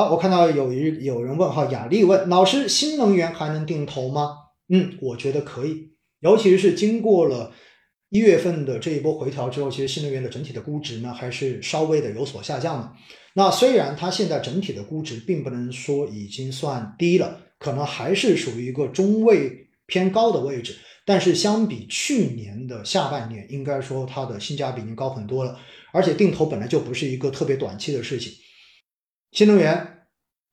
好，我看到有一有人问哈，雅丽问老师，新能源还能定投吗？嗯，我觉得可以，尤其是经过了一月份的这一波回调之后，其实新能源的整体的估值呢，还是稍微的有所下降的。那虽然它现在整体的估值并不能说已经算低了，可能还是属于一个中位偏高的位置，但是相比去年的下半年，应该说它的性价比已经高很多了。而且定投本来就不是一个特别短期的事情。新能源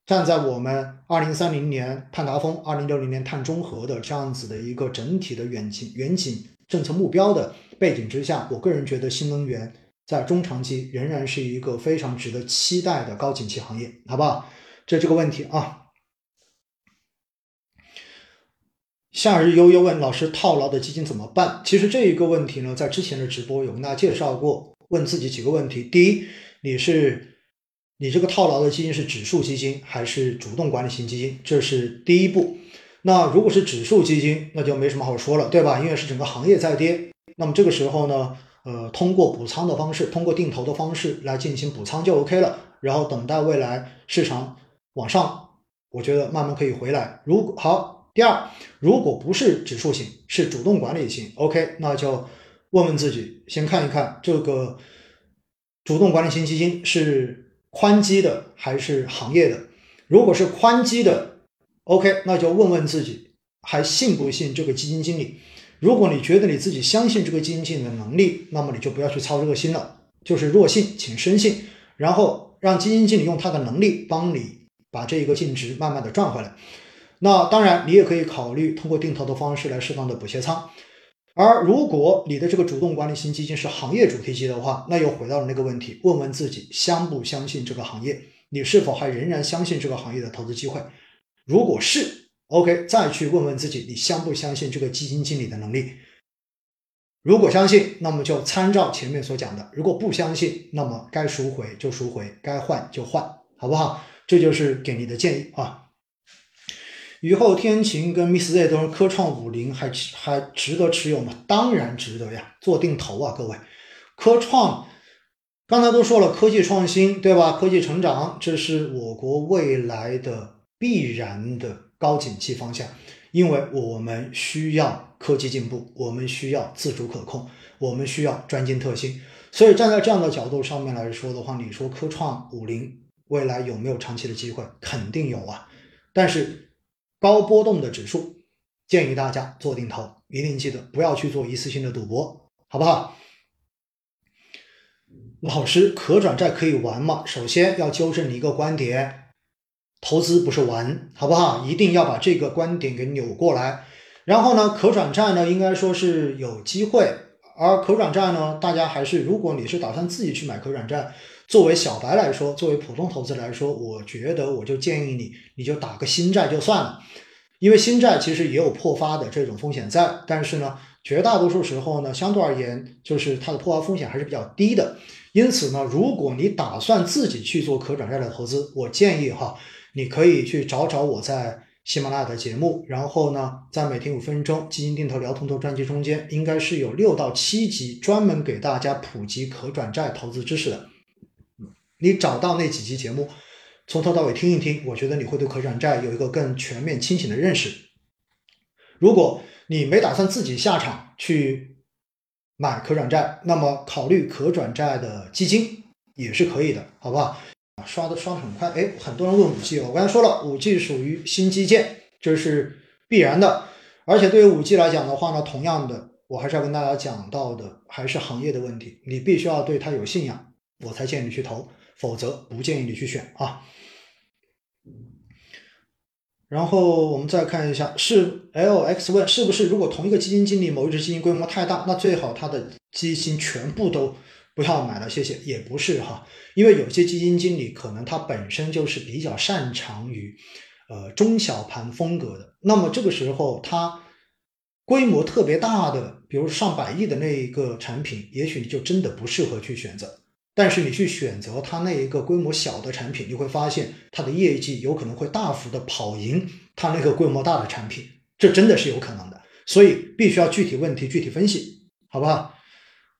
站在我们二零三零年碳达峰、二零六零年碳中和的这样子的一个整体的远景远景政策目标的背景之下，我个人觉得新能源在中长期仍然是一个非常值得期待的高景气行业，好不好？这这个问题啊。夏日悠悠问老师套牢的基金怎么办？其实这一个问题呢，在之前的直播有跟大家介绍过，问自己几个问题：第一，你是。你这个套牢的基金是指数基金还是主动管理型基金？这是第一步。那如果是指数基金，那就没什么好说了，对吧？因为是整个行业在跌。那么这个时候呢，呃，通过补仓的方式，通过定投的方式来进行补仓就 OK 了。然后等待未来市场往上，我觉得慢慢可以回来。如果好，第二，如果不是指数型，是主动管理型，OK，那就问问自己，先看一看这个主动管理型基金是。宽基的还是行业的？如果是宽基的，OK，那就问问自己还信不信这个基金经理。如果你觉得你自己相信这个基金经理的能力，那么你就不要去操这个心了，就是弱信请深信，然后让基金经理用他的能力帮你把这一个净值慢慢的赚回来。那当然，你也可以考虑通过定投的方式来适当的补些仓。而如果你的这个主动管理型基金是行业主题基的话，那又回到了那个问题，问问自己相不相信这个行业，你是否还仍然相信这个行业的投资机会？如果是，OK，再去问问自己，你相不相信这个基金经理的能力？如果相信，那么就参照前面所讲的；如果不相信，那么该赎回就赎回，该换就换，好不好？这就是给你的建议啊。雨后天晴跟 Miss Z 都是科创五零，还还值得持有吗？当然值得呀，做定投啊，各位。科创刚才都说了，科技创新对吧？科技成长，这是我国未来的必然的高景气方向，因为我们需要科技进步，我们需要自主可控，我们需要专精特新。所以站在这样的角度上面来说的话，你说科创五零未来有没有长期的机会？肯定有啊，但是。高波动的指数，建议大家做定投，一定记得不要去做一次性的赌博，好不好？老师，可转债可以玩吗？首先要纠正你一个观点，投资不是玩，好不好？一定要把这个观点给扭过来。然后呢，可转债呢，应该说是有机会，而可转债呢，大家还是如果你是打算自己去买可转债。作为小白来说，作为普通投资来说，我觉得我就建议你，你就打个新债就算了，因为新债其实也有破发的这种风险在，但是呢，绝大多数时候呢，相对而言，就是它的破发风险还是比较低的。因此呢，如果你打算自己去做可转债的投资，我建议哈，你可以去找找我在喜马拉雅的节目，然后呢，在每天五分钟基金定投聊通透专辑中间，应该是有六到七集专门给大家普及可转债投资知识的。你找到那几期节目，从头到尾听一听，我觉得你会对可转债有一个更全面、清醒的认识。如果你没打算自己下场去买可转债，那么考虑可转债的基金也是可以的，好不好？刷的刷的很快，哎，很多人问五 G，我刚才说了，五 G 属于新基建，这是必然的。而且对于五 G 来讲的话呢，同样的，我还是要跟大家讲到的，还是行业的问题，你必须要对它有信仰，我才建议你去投。否则不建议你去选啊。然后我们再看一下，是 L X 问是不是如果同一个基金经理某一只基金规模太大，那最好他的基金全部都不要买了，谢谢。也不是哈，因为有些基金经理可能他本身就是比较擅长于呃中小盘风格的，那么这个时候他规模特别大的，比如上百亿的那一个产品，也许你就真的不适合去选择。但是你去选择它那一个规模小的产品，你会发现它的业绩有可能会大幅的跑赢它那个规模大的产品，这真的是有可能的。所以必须要具体问题具体分析，好不好？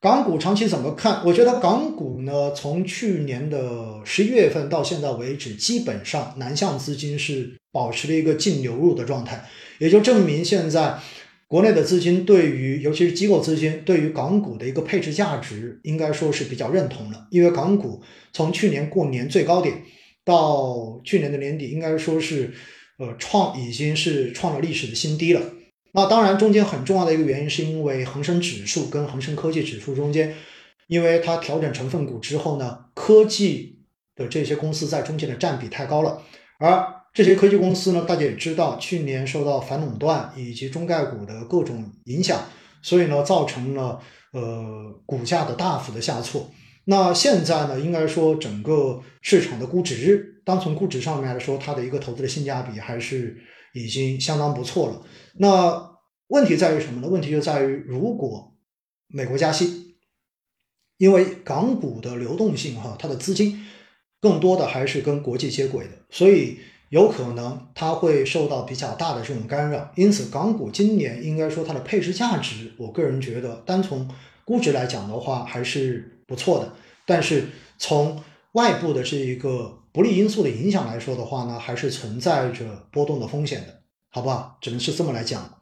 港股长期怎么看？我觉得港股呢，从去年的十一月份到现在为止，基本上南向资金是保持了一个净流入的状态，也就证明现在国内的资金对于，尤其是机构资金对于港股的一个配置价值，应该说是比较认同的。因为港股从去年过年最高点到去年的年底，应该说是呃创已经是创了历史的新低了。那当然，中间很重要的一个原因，是因为恒生指数跟恒生科技指数中间，因为它调整成分股之后呢，科技的这些公司在中间的占比太高了。而这些科技公司呢，大家也知道，去年受到反垄断以及中概股的各种影响，所以呢，造成了呃股价的大幅的下挫。那现在呢，应该说整个市场的估值，单从估值上面来说，它的一个投资的性价比还是。已经相当不错了。那问题在于什么呢？问题就在于，如果美国加息，因为港股的流动性哈，它的资金更多的还是跟国际接轨的，所以有可能它会受到比较大的这种干扰。因此，港股今年应该说它的配置价值，我个人觉得单从估值来讲的话还是不错的。但是从外部的这一个不利因素的影响来说的话呢，还是存在着波动的风险的，好不好？只能是这么来讲。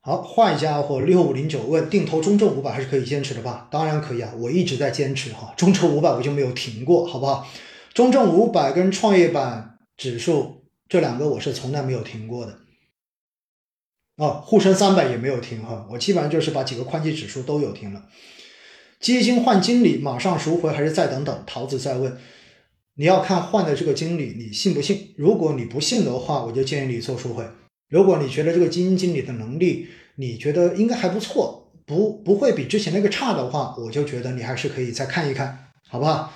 好，坏家伙六五零九问定投中证五百还是可以坚持的吧？当然可以啊，我一直在坚持哈，中证五百我就没有停过，好不好？中证五百跟创业板指数这两个我是从来没有停过的。哦，沪深三百也没有停哈，我基本上就是把几个宽基指数都有停了。基金换经理马上赎回还是再等等？桃子在问，你要看换的这个经理你信不信？如果你不信的话，我就建议你做赎回。如果你觉得这个基金经理的能力你觉得应该还不错，不不会比之前那个差的话，我就觉得你还是可以再看一看，好不好？